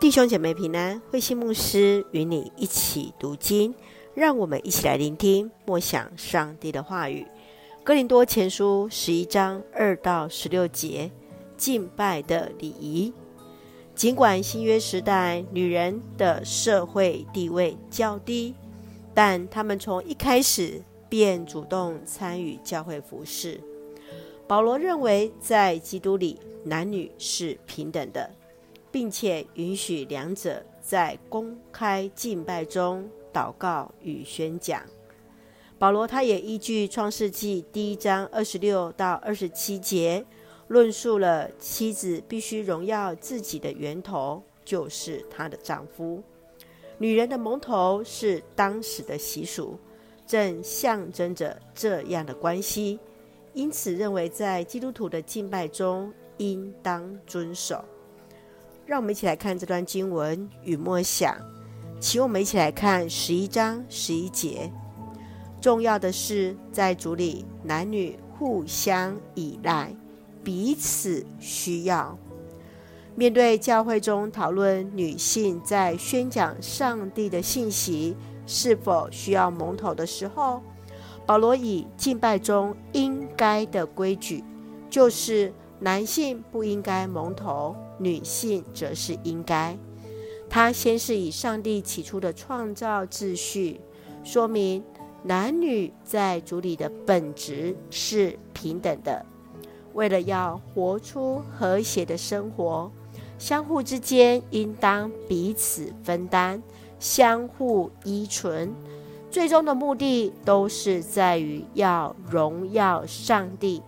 弟兄姐妹平安，慧心牧师与你一起读经，让我们一起来聆听默想上帝的话语。哥林多前书十一章二到十六节，敬拜的礼仪。尽管新约时代女人的社会地位较低，但她们从一开始便主动参与教会服事。保罗认为，在基督里，男女是平等的。并且允许两者在公开敬拜中祷告与宣讲。保罗他也依据创世纪第一章二十六到二十七节，论述了妻子必须荣耀自己的源头，就是她的丈夫。女人的蒙头是当时的习俗，正象征着这样的关系，因此认为在基督徒的敬拜中应当遵守。让我们一起来看这段经文与默想，请我们一起来看十一章十一节。重要的是，在主里，男女互相依赖，彼此需要。面对教会中讨论女性在宣讲上帝的信息是否需要蒙头的时候，保罗以敬拜中应该的规矩，就是男性不应该蒙头。女性则是应该，他先是以上帝起初的创造秩序，说明男女在主里的本质是平等的。为了要活出和谐的生活，相互之间应当彼此分担，相互依存，最终的目的都是在于要荣耀上帝。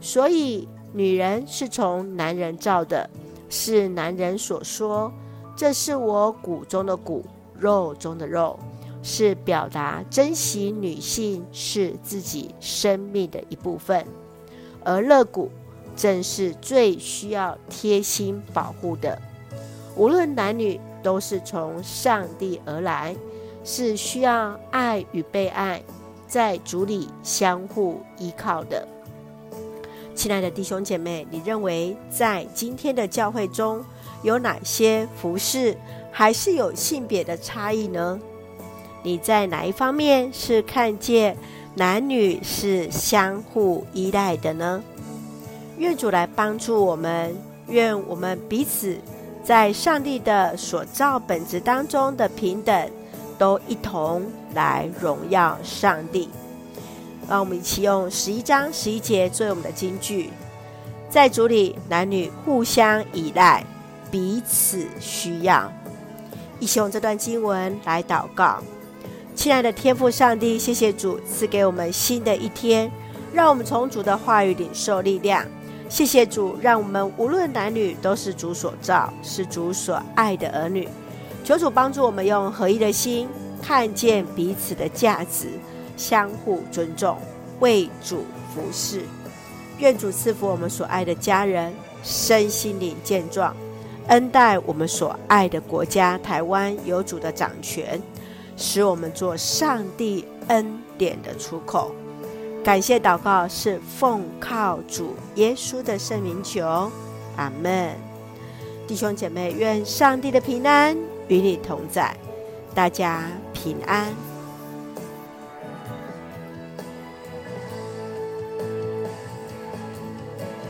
所以，女人是从男人造的。是男人所说，这是我骨中的骨，肉中的肉，是表达珍惜女性是自己生命的一部分，而肋骨正是最需要贴心保护的。无论男女，都是从上帝而来，是需要爱与被爱，在主里相互依靠的。亲爱的弟兄姐妹，你认为在今天的教会中有哪些服饰还是有性别的差异呢？你在哪一方面是看见男女是相互依赖的呢？愿主来帮助我们，愿我们彼此在上帝的所造本质当中的平等，都一同来荣耀上帝。让我们一起用十一章十一节作为我们的金句，在主里，男女互相依赖，彼此需要。一起用这段经文来祷告，亲爱的天父上帝，谢谢主赐给我们新的一天，让我们从主的话语领受力量。谢谢主，让我们无论男女都是主所造，是主所爱的儿女。求主帮助我们用合一的心，看见彼此的价值。相互尊重，为主服事。愿主赐福我们所爱的家人，身心灵健壮，恩待我们所爱的国家台湾有主的掌权，使我们做上帝恩典的出口。感谢祷告是奉靠主耶稣的圣名求，阿门。弟兄姐妹，愿上帝的平安与你同在，大家平安。